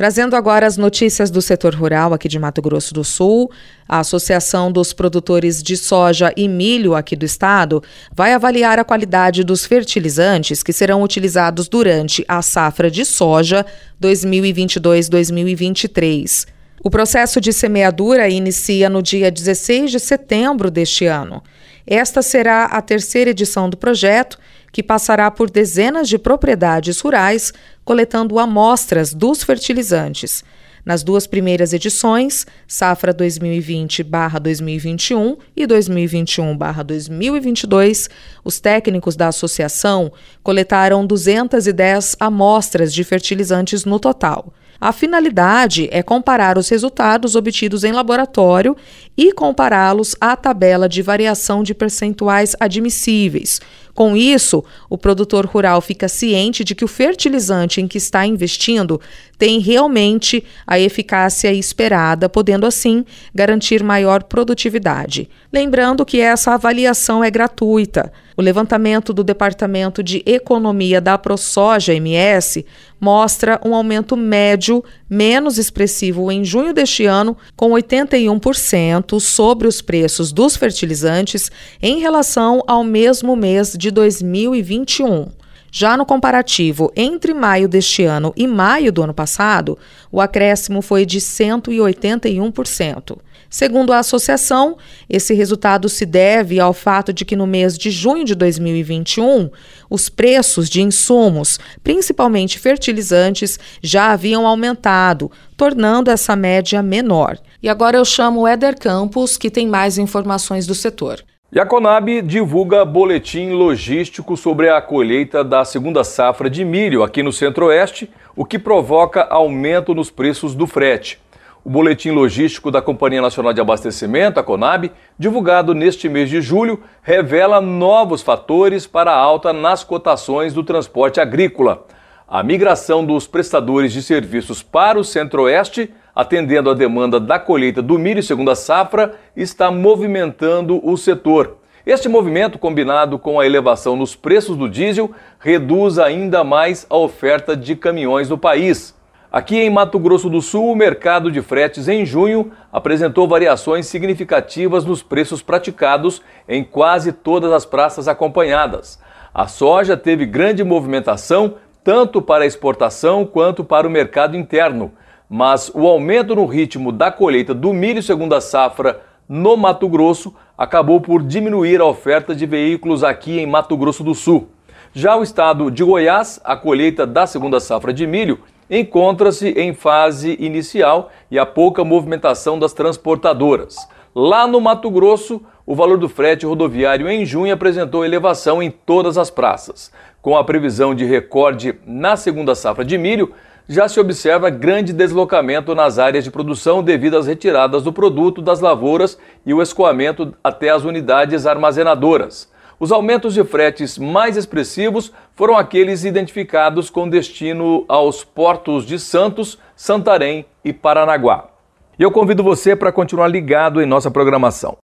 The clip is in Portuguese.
Trazendo agora as notícias do setor rural aqui de Mato Grosso do Sul, a Associação dos Produtores de Soja e Milho aqui do estado vai avaliar a qualidade dos fertilizantes que serão utilizados durante a safra de soja 2022-2023. O processo de semeadura inicia no dia 16 de setembro deste ano. Esta será a terceira edição do projeto que passará por dezenas de propriedades rurais, coletando amostras dos fertilizantes. Nas duas primeiras edições, safra 2020-2021 e 2021-2022, os técnicos da associação coletaram 210 amostras de fertilizantes no total. A finalidade é comparar os resultados obtidos em laboratório e compará-los à tabela de variação de percentuais admissíveis. Com isso, o produtor rural fica ciente de que o fertilizante em que está investindo tem realmente a eficácia esperada, podendo assim garantir maior produtividade. Lembrando que essa avaliação é gratuita. O levantamento do Departamento de Economia da ProSoja MS mostra um aumento médio menos expressivo em junho deste ano, com 81% sobre os preços dos fertilizantes em relação ao mesmo mês de 2021. Já no comparativo entre maio deste ano e maio do ano passado, o acréscimo foi de 181%. Segundo a associação, esse resultado se deve ao fato de que no mês de junho de 2021, os preços de insumos, principalmente fertilizantes, já haviam aumentado, tornando essa média menor. E agora eu chamo o Éder Campos, que tem mais informações do setor. E a Conab divulga boletim logístico sobre a colheita da segunda safra de milho aqui no Centro-Oeste, o que provoca aumento nos preços do frete. O boletim logístico da Companhia Nacional de Abastecimento, a Conab, divulgado neste mês de julho, revela novos fatores para a alta nas cotações do transporte agrícola. A migração dos prestadores de serviços para o Centro-Oeste, atendendo à demanda da colheita do milho segunda safra, está movimentando o setor. Este movimento, combinado com a elevação nos preços do diesel, reduz ainda mais a oferta de caminhões no país. Aqui em Mato Grosso do Sul, o mercado de fretes em junho apresentou variações significativas nos preços praticados em quase todas as praças acompanhadas. A soja teve grande movimentação tanto para a exportação quanto para o mercado interno, mas o aumento no ritmo da colheita do milho segunda safra no Mato Grosso acabou por diminuir a oferta de veículos aqui em Mato Grosso do Sul. Já o estado de Goiás, a colheita da segunda safra de milho encontra-se em fase inicial e há pouca movimentação das transportadoras. Lá no Mato Grosso, o valor do frete rodoviário em junho apresentou elevação em todas as praças. Com a previsão de recorde na segunda safra de milho, já se observa grande deslocamento nas áreas de produção devido às retiradas do produto das lavouras e o escoamento até as unidades armazenadoras. Os aumentos de fretes mais expressivos foram aqueles identificados com destino aos portos de Santos, Santarém e Paranaguá. E eu convido você para continuar ligado em nossa programação.